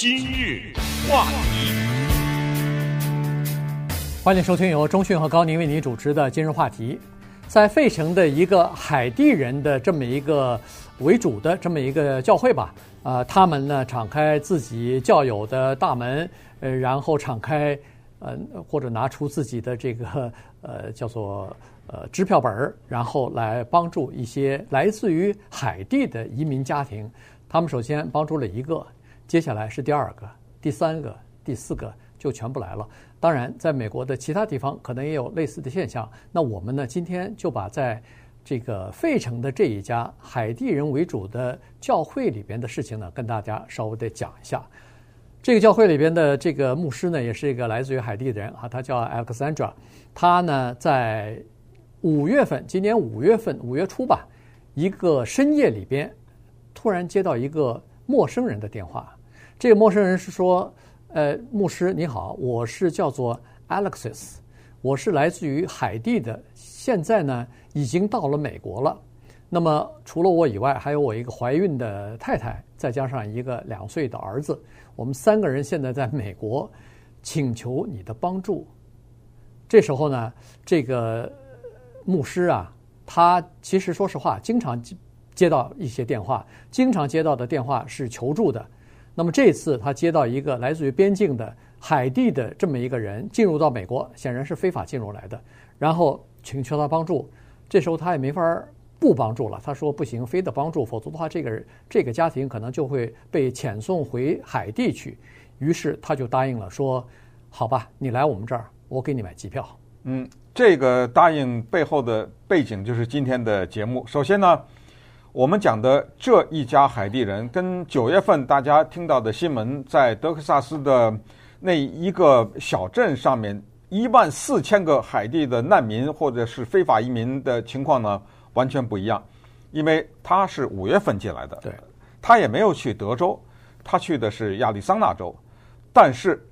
今日话题，欢迎收听由钟讯和高宁为您主持的今日话题。在费城的一个海地人的这么一个为主的这么一个教会吧，啊，他们呢敞开自己教友的大门，呃，然后敞开，呃，或者拿出自己的这个 呃叫做呃支票本儿，然后来帮助一些来自于海地的移民家庭。他们首先帮助了一个。接下来是第二个、第三个、第四个，就全部来了。当然，在美国的其他地方可能也有类似的现象。那我们呢，今天就把在这个费城的这一家海地人为主的教会里边的事情呢，跟大家稍微的讲一下。这个教会里边的这个牧师呢，也是一个来自于海地的人啊，他叫 Alexandra。他呢，在五月份，今年五月份五月初吧，一个深夜里边，突然接到一个陌生人的电话。这个陌生人是说：“呃，牧师你好，我是叫做 Alexis，我是来自于海地的，现在呢已经到了美国了。那么除了我以外，还有我一个怀孕的太太，再加上一个两岁的儿子，我们三个人现在在美国，请求你的帮助。”这时候呢，这个牧师啊，他其实说实话，经常接到一些电话，经常接到的电话是求助的。那么这次他接到一个来自于边境的海地的这么一个人进入到美国，显然是非法进入来的，然后请求他帮助。这时候他也没法不帮助了，他说不行，非得帮助，否则的话这个这个家庭可能就会被遣送回海地去。于是他就答应了，说好吧，你来我们这儿，我给你买机票。嗯，这个答应背后的背景就是今天的节目。首先呢。我们讲的这一家海地人，跟九月份大家听到的新闻，在德克萨斯的那一个小镇上面，一万四千个海地的难民或者是非法移民的情况呢，完全不一样。因为他是五月份进来的，对，他也没有去德州，他去的是亚利桑那州，但是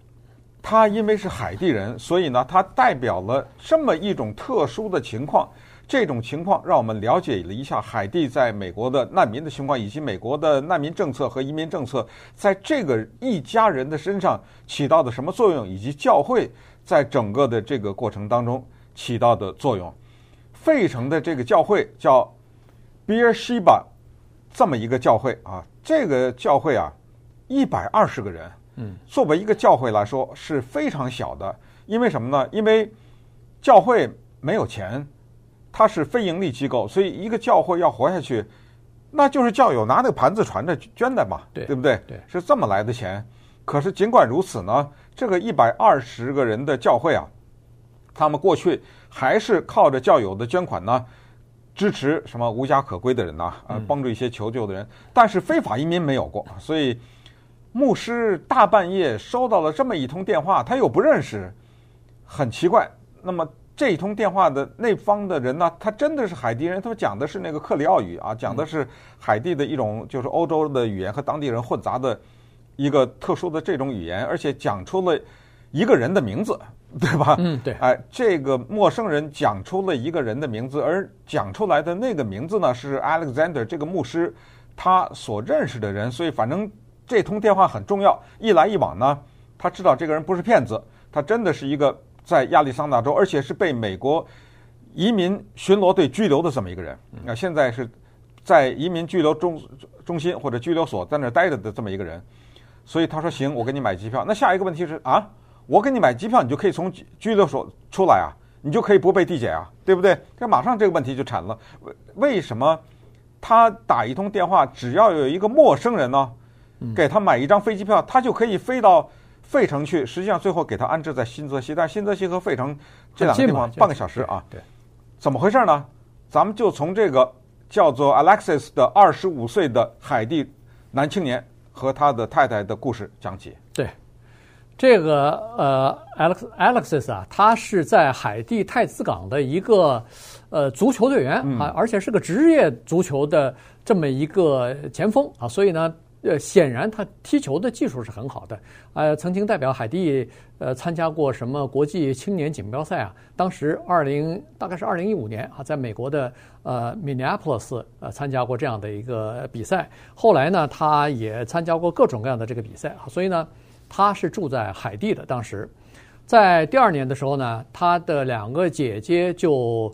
他因为是海地人，所以呢，他代表了这么一种特殊的情况。这种情况让我们了解了一下海地在美国的难民的情况，以及美国的难民政策和移民政策在这个一家人的身上起到的什么作用，以及教会在整个的这个过程当中起到的作用。费城的这个教会叫 Beersheba，这么一个教会啊，这个教会啊，一百二十个人，嗯，作为一个教会来说是非常小的，因为什么呢？因为教会没有钱。它是非盈利机构，所以一个教会要活下去，那就是教友拿那个盘子传着捐的嘛，对，对不对？对，是这么来的钱。可是尽管如此呢，这个一百二十个人的教会啊，他们过去还是靠着教友的捐款呢，支持什么无家可归的人呐，啊，帮助一些求救的人。嗯。但是非法移民没有过，所以牧师大半夜收到了这么一通电话，他又不认识，很奇怪。那么。这一通电话的那方的人呢，他真的是海地人，他们讲的是那个克里奥语啊，讲的是海地的一种就是欧洲的语言和当地人混杂的一个特殊的这种语言，而且讲出了一个人的名字，对吧？嗯，对。哎，这个陌生人讲出了一个人的名字，而讲出来的那个名字呢是 Alexander 这个牧师他所认识的人，所以反正这通电话很重要。一来一往呢，他知道这个人不是骗子，他真的是一个。在亚利桑那州，而且是被美国移民巡逻队拘留的这么一个人。那现在是在移民拘留中中心或者拘留所在那儿待着的这么一个人。所以他说：“行，我给你买机票。”那下一个问题是啊，我给你买机票，你就可以从拘留所出来啊，你就可以不被递解啊，对不对？这马上这个问题就产了。为为什么他打一通电话，只要有一个陌生人呢，给他买一张飞机票，他就可以飞到。费城去，实际上最后给他安置在新泽西，但是新泽西和费城这两个地方半个小时啊。对，怎么回事呢？咱们就从这个叫做 Alexis 的二十五岁的海地男青年和他的太太的故事讲起。对，这个呃，Alex Alexis 啊，他是在海地太子港的一个呃足球队员啊，而且是个职业足球的这么一个前锋啊，所以呢。呃，显然他踢球的技术是很好的，呃，曾经代表海地呃参加过什么国际青年锦标赛啊？当时二零大概是二零一五年啊，在美国的呃 Minneapolis 呃参加过这样的一个比赛。后来呢，他也参加过各种各样的这个比赛啊，所以呢，他是住在海地的。当时在第二年的时候呢，他的两个姐姐就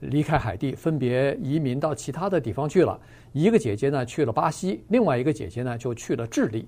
离开海地，分别移民到其他的地方去了。一个姐姐呢去了巴西，另外一个姐姐呢就去了智利。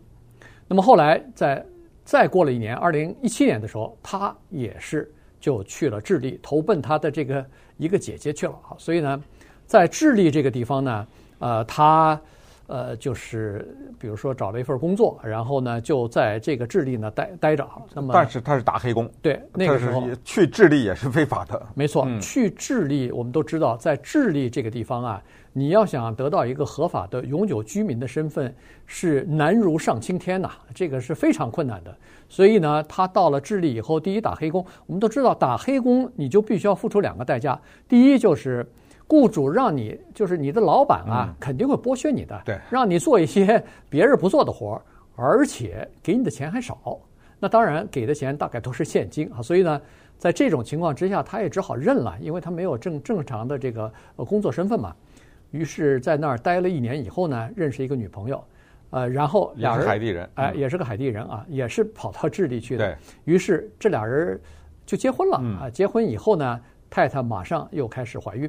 那么后来在再过了一年，二零一七年的时候，她也是就去了智利，投奔她的这个一个姐姐去了啊。所以呢，在智利这个地方呢，呃，她呃就是比如说找了一份工作，然后呢就在这个智利呢待待着。那么，但是他是打黑工，对，那个时候去智利也是非法的。没错，去智利我们都知道，在智利这个地方啊。你要想得到一个合法的永久居民的身份，是难如上青天呐，这个是非常困难的。所以呢，他到了智利以后，第一打黑工，我们都知道打黑工你就必须要付出两个代价，第一就是雇主让你，就是你的老板啊，肯定会剥削你的，对，让你做一些别人不做的活儿，而且给你的钱还少。那当然给的钱大概都是现金啊，所以呢，在这种情况之下，他也只好认了，因为他没有正正常的这个工作身份嘛。于是，在那儿待了一年以后呢，认识一个女朋友，呃，然后俩人海地人，哎，也是个海地人啊，也是跑到智利去的。对。于是这俩人就结婚了啊。结婚以后呢，太太马上又开始怀孕。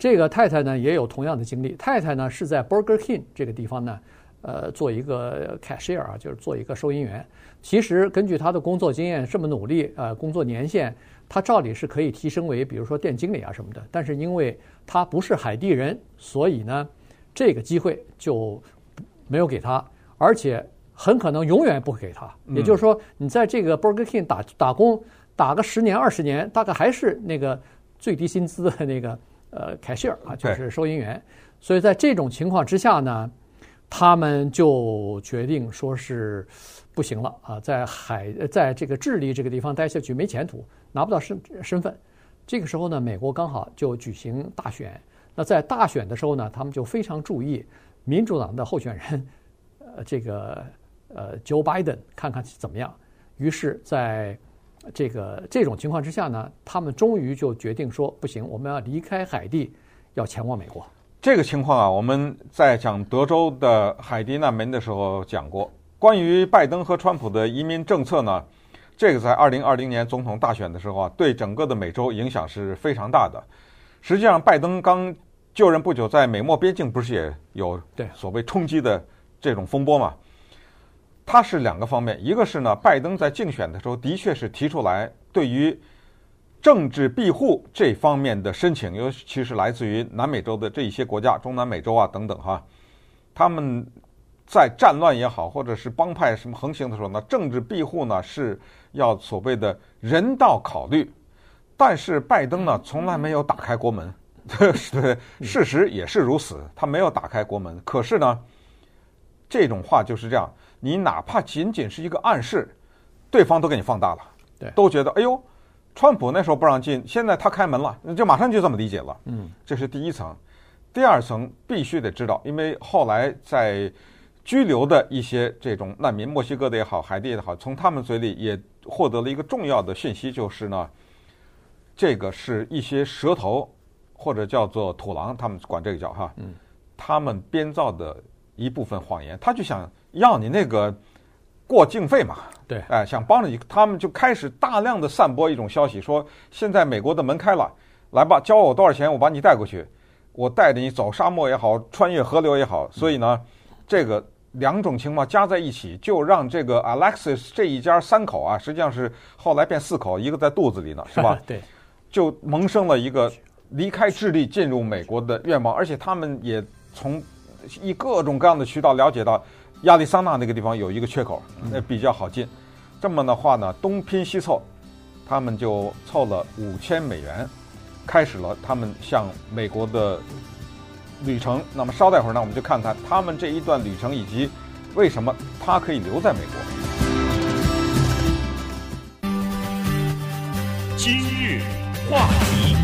这个太太呢也有同样的经历。太太呢是在 Burger King 这个地方呢，呃，做一个 cashier 啊，就是做一个收银员。其实根据她的工作经验，这么努力，呃，工作年限。他照理是可以提升为，比如说店经理啊什么的，但是因为他不是海地人，所以呢，这个机会就没有给他，而且很可能永远不会给他。也就是说，你在这个 Burger King 打打工，打个十年二十年，大概还是那个最低薪资的那个呃 cashier 啊，就是收银员。所以在这种情况之下呢，他们就决定说是。不行了啊，在海，在这个智利这个地方待下去没前途，拿不到身身份。这个时候呢，美国刚好就举行大选。那在大选的时候呢，他们就非常注意民主党的候选人，呃，这个呃，Joe Biden，看看怎么样。于是，在这个这种情况之下呢，他们终于就决定说，不行，我们要离开海地，要前往美国。这个情况啊，我们在讲德州的海地难民的时候讲过。关于拜登和川普的移民政策呢，这个在二零二零年总统大选的时候啊，对整个的美洲影响是非常大的。实际上，拜登刚就任不久，在美墨边境不是也有对所谓冲击的这种风波嘛？它是两个方面，一个是呢，拜登在竞选的时候的确是提出来对于政治庇护这方面的申请，尤其是来自于南美洲的这一些国家，中南美洲啊等等哈，他们。在战乱也好，或者是帮派什么横行的时候呢，政治庇护呢是要所谓的人道考虑。但是拜登呢从来没有打开国门，对 对，事实也是如此，他没有打开国门。可是呢，这种话就是这样，你哪怕仅仅是一个暗示，对方都给你放大了，对，都觉得哎呦，川普那时候不让进，现在他开门了，就马上就这么理解了。嗯，这是第一层，第二层必须得知道，因为后来在。拘留的一些这种难民，墨西哥的也好，海地也好，从他们嘴里也获得了一个重要的讯息，就是呢，这个是一些蛇头或者叫做土狼，他们管这个叫哈，嗯，他们编造的一部分谎言，他就想要你那个过境费嘛，对，哎，想帮着你，他们就开始大量的散播一种消息，说现在美国的门开了，来吧，交我多少钱，我把你带过去，我带着你走沙漠也好，穿越河流也好，所以呢。嗯这个两种情况加在一起，就让这个 Alexis 这一家三口啊，实际上是后来变四口，一个在肚子里呢，是吧？对，就萌生了一个离开智利进入美国的愿望，而且他们也从以各种各样的渠道了解到亚利桑那那个地方有一个缺口，那比较好进。这么的话呢，东拼西凑，他们就凑了五千美元，开始了他们向美国的。旅程，那么稍待会儿呢，我们就看看他们这一段旅程以及为什么他可以留在美国。今日话题，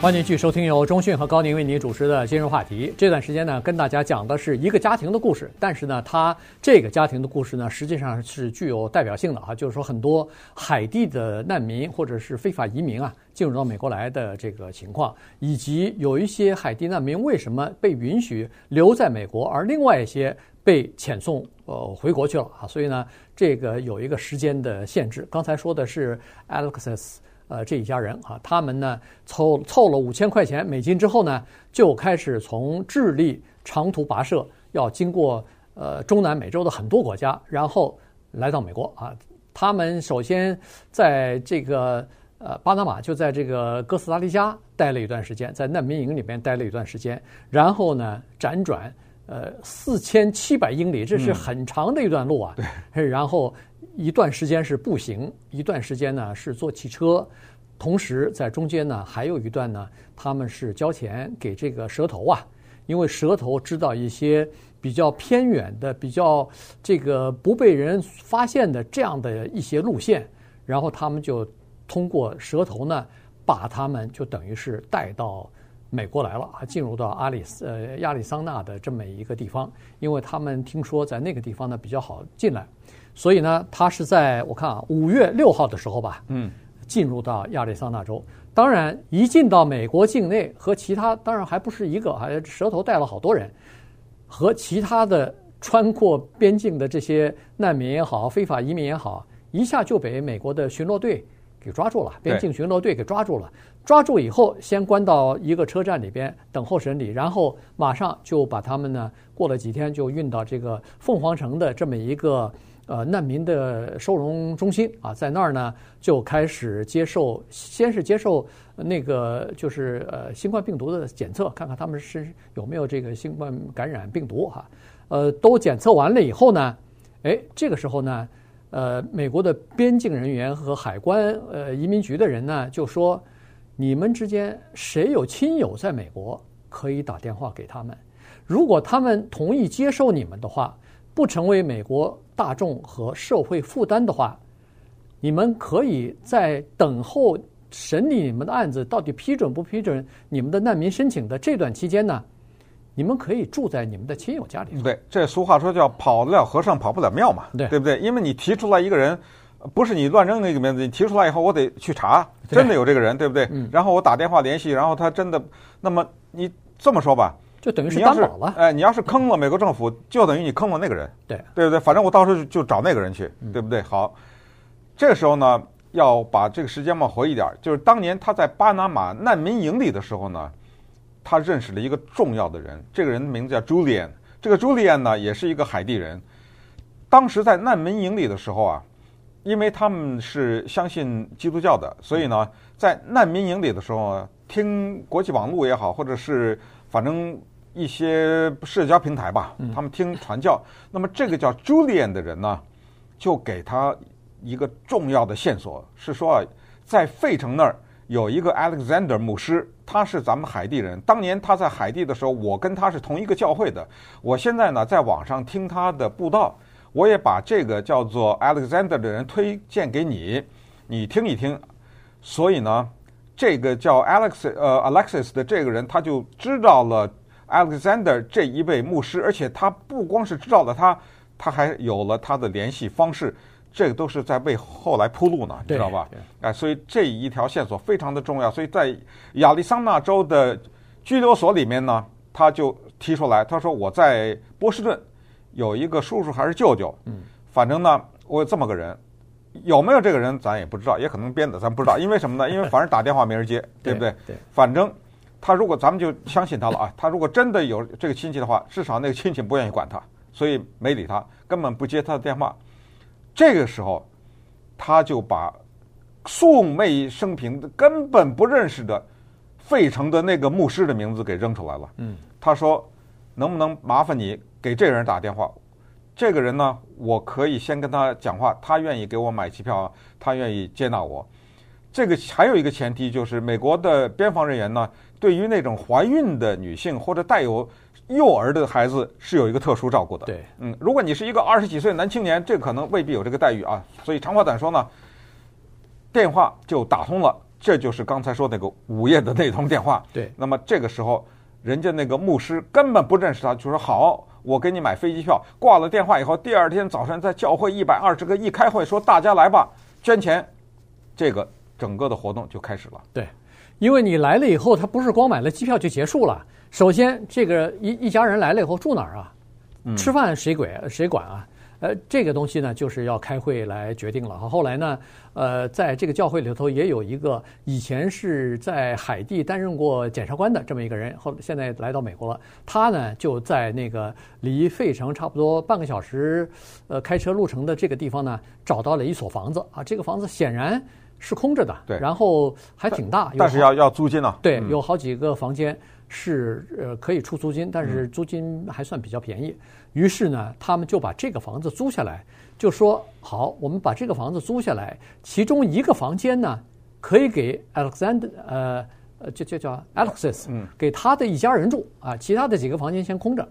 欢迎继续收听由中讯和高宁为您主持的今日话题。这段时间呢，跟大家讲的是一个家庭的故事，但是呢，他这个家庭的故事呢，实际上是具有代表性的啊，就是说很多海地的难民或者是非法移民啊，进入到美国来的这个情况，以及有一些海地难民为什么被允许留在美国，而另外一些被遣送呃回国去了啊，所以呢，这个有一个时间的限制。刚才说的是 Alexis。呃，这一家人啊，他们呢凑凑了五千块钱美金之后呢，就开始从智利长途跋涉，要经过呃中南美洲的很多国家，然后来到美国啊。他们首先在这个呃巴拿马，就在这个哥斯达黎加待了一段时间，在难民营里面待了一段时间，然后呢辗转呃四千七百英里，这是很长的一段路啊。对，然后。一段时间是步行，一段时间呢是坐汽车，同时在中间呢还有一段呢，他们是交钱给这个蛇头啊，因为蛇头知道一些比较偏远的、比较这个不被人发现的这样的一些路线，然后他们就通过蛇头呢，把他们就等于是带到美国来了啊，进入到阿里斯呃亚利桑那的这么一个地方，因为他们听说在那个地方呢比较好进来。所以呢，他是在我看啊，五月六号的时候吧，嗯，进入到亚利桑那州。当然，一进到美国境内，和其他当然还不是一个，还蛇头带了好多人，和其他的穿过边境的这些难民也好，非法移民也好，一下就被美国的巡逻队给抓住了，边境巡逻队给抓住了。抓住以后，先关到一个车站里边等候审理，然后马上就把他们呢，过了几天就运到这个凤凰城的这么一个。呃，难民的收容中心啊，在那儿呢，就开始接受，先是接受那个就是呃新冠病毒的检测，看看他们是有没有这个新冠感染病毒哈。呃，都检测完了以后呢，哎，这个时候呢，呃，美国的边境人员和海关呃移民局的人呢，就说，你们之间谁有亲友在美国，可以打电话给他们，如果他们同意接受你们的话，不成为美国。大众和社会负担的话，你们可以在等候审理你们的案子到底批准不批准你们的难民申请的这段期间呢，你们可以住在你们的亲友家里。对，这俗话说叫“跑得了和尚跑不了庙”嘛，对，对不对？因为你提出来一个人，不是你乱扔那个名字，你提出来以后，我得去查，真的有这个人，对不对？嗯。然后我打电话联系，然后他真的，那么你这么说吧。就等于是担保了，哎，你要是坑了美国政府，就等于你坑了那个人，对对不对？反正我到时候就找那个人去，对不对？好，这个时候呢，要把这个时间往回一点，就是当年他在巴拿马难民营里的时候呢，他认识了一个重要的人，这个人的名字叫 Julian，这个 Julian 呢也是一个海地人。当时在难民营里的时候啊，因为他们是相信基督教的，所以呢，在难民营里的时候，听国际网络也好，或者是。反正一些社交平台吧，他们听传教。那么这个叫 Julian 的人呢，就给他一个重要的线索，是说啊，在费城那儿有一个 Alexander 牧师，他是咱们海地人。当年他在海地的时候，我跟他是同一个教会的。我现在呢，在网上听他的布道，我也把这个叫做 Alexander 的人推荐给你，你听一听。所以呢。这个叫 Alex 呃 Alexis 的这个人，他就知道了 Alexander 这一位牧师，而且他不光是知道了他，他还有了他的联系方式，这个都是在为后来铺路呢，你知道吧？哎，所以这一条线索非常的重要。所以在亚利桑那州的拘留所里面呢，他就提出来，他说我在波士顿有一个叔叔还是舅舅，嗯，反正呢，我有这么个人。有没有这个人，咱也不知道，也可能编的，咱不知道。因为什么呢？因为反正打电话没人接，对不对？对。反正他如果咱们就相信他了啊，他如果真的有这个亲戚的话，至少那个亲戚不愿意管他，所以没理他，根本不接他的电话。这个时候，他就把素昧生平的、根本不认识的费城的那个牧师的名字给扔出来了。嗯。他说：“能不能麻烦你给这个人打电话？”这个人呢，我可以先跟他讲话，他愿意给我买机票，他愿意接纳我。这个还有一个前提就是，美国的边防人员呢，对于那种怀孕的女性或者带有幼儿的孩子是有一个特殊照顾的。对，嗯，如果你是一个二十几岁男青年，这可能未必有这个待遇啊。所以长话短说呢，电话就打通了，这就是刚才说那个午夜的那通电话。对，那么这个时候，人家那个牧师根本不认识他，就说好，我给你买飞机票。挂了电话以后，第二天早上在教会一百二十个一开会，说大家来吧，捐钱，这个整个的活动就开始了。对，因为你来了以后，他不是光买了机票就结束了。首先，这个一一家人来了以后住哪儿啊？吃饭谁管谁管啊？呃，这个东西呢，就是要开会来决定了哈。后来呢，呃，在这个教会里头也有一个以前是在海地担任过检察官的这么一个人，后现在来到美国了。他呢就在那个离费城差不多半个小时呃开车路程的这个地方呢，找到了一所房子啊。这个房子显然是空着的，对，然后还挺大，但是要要租金呢？对，有好几个房间是呃可以出租金，但是租金还算比较便宜。于是呢，他们就把这个房子租下来，就说好，我们把这个房子租下来，其中一个房间呢，可以给 Alexander，呃，呃，就就叫 Alexis，给他的一家人住啊，其他的几个房间先空着。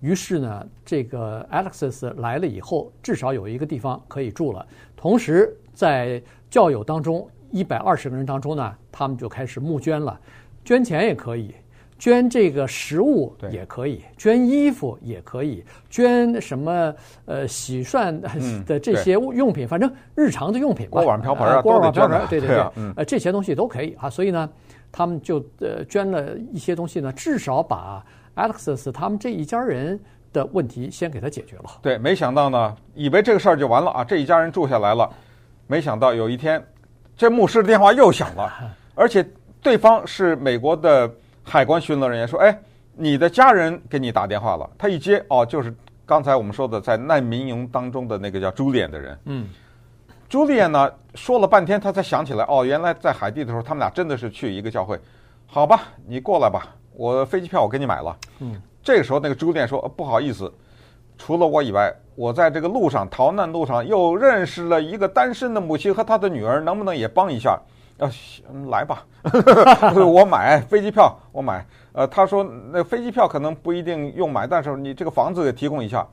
于是呢，这个 Alexis 来了以后，至少有一个地方可以住了。同时，在教友当中，一百二十个人当中呢，他们就开始募捐了，捐钱也可以。捐这个食物也可以，捐衣服也可以，捐什么呃洗涮的这些用品，反正日常的用品，锅碗瓢盆啊，锅碗瓢盆，对对对，嗯，呃这些东西都可以啊。所以呢，他们就呃捐了一些东西呢，至少把 Alexis 他们这一家人的问题先给他解决了。对，没想到呢，以为这个事儿就完了啊，这一家人住下来了，没想到有一天，这牧师的电话又响了，而且对方是美国的。海关巡逻人员说：“哎，你的家人给你打电话了。”他一接，哦，就是刚才我们说的在难民营当中的那个叫朱丽安的人。嗯，朱丽安呢说了半天，他才想起来，哦，原来在海地的时候，他们俩真的是去一个教会。好吧，你过来吧，我飞机票我给你买了。嗯，这个时候那个朱丽安说：“不好意思，除了我以外，我在这个路上逃难路上又认识了一个单身的母亲和她的女儿，能不能也帮一下？”要来吧，我买飞机票，我买。呃，他说那飞机票可能不一定用买，但是你这个房子也提供一下。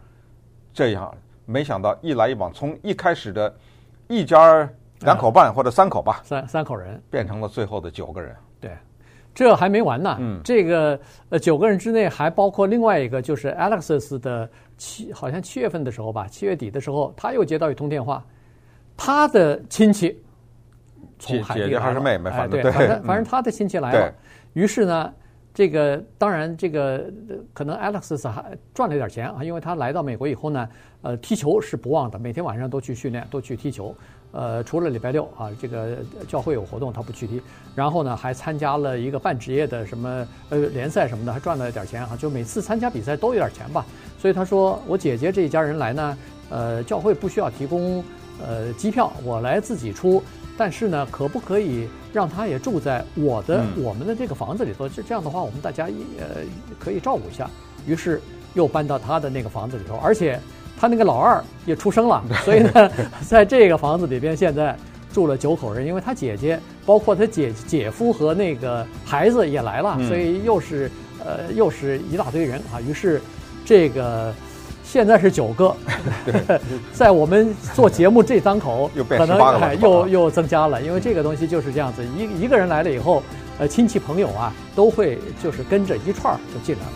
这样，没想到一来一往，从一开始的一家两口半或者三口吧，三三口人，变成了最后的九个人。对，这还没完呢。嗯，这个呃九个人之内还包括另外一个，就是 Alexis 的七，好像七月份的时候吧，七月底的时候，他又接到一通电话，他的亲戚。从海地来姐姐还是妹妹，反对，反正反正 他的亲戚来了。于是呢，这个当然这个可能 Alex 还赚了点钱啊，因为他来到美国以后呢，呃，踢球是不忘的，每天晚上都去训练，都去踢球。呃，除了礼拜六啊，这个教会有活动他不去踢。然后呢，还参加了一个半职业的什么呃联赛什么的，还赚了点钱啊。就每次参加比赛都有点钱吧。所以他说，我姐姐这一家人来呢，呃，教会不需要提供呃机票，我来自己出。但是呢，可不可以让他也住在我的、嗯、我们的这个房子里头？这这样的话，我们大家也可以照顾一下。于是又搬到他的那个房子里头，而且他那个老二也出生了，所以呢，在这个房子里边现在住了九口人，因为他姐姐，包括他姐姐夫和那个孩子也来了，所以又是呃又是一大堆人啊。于是这个。现在是九个，在我们做节目这当口，可能又又增加了，因为这个东西就是这样子，一一个人来了以后，呃，亲戚朋友啊，都会就是跟着一串儿就进来了。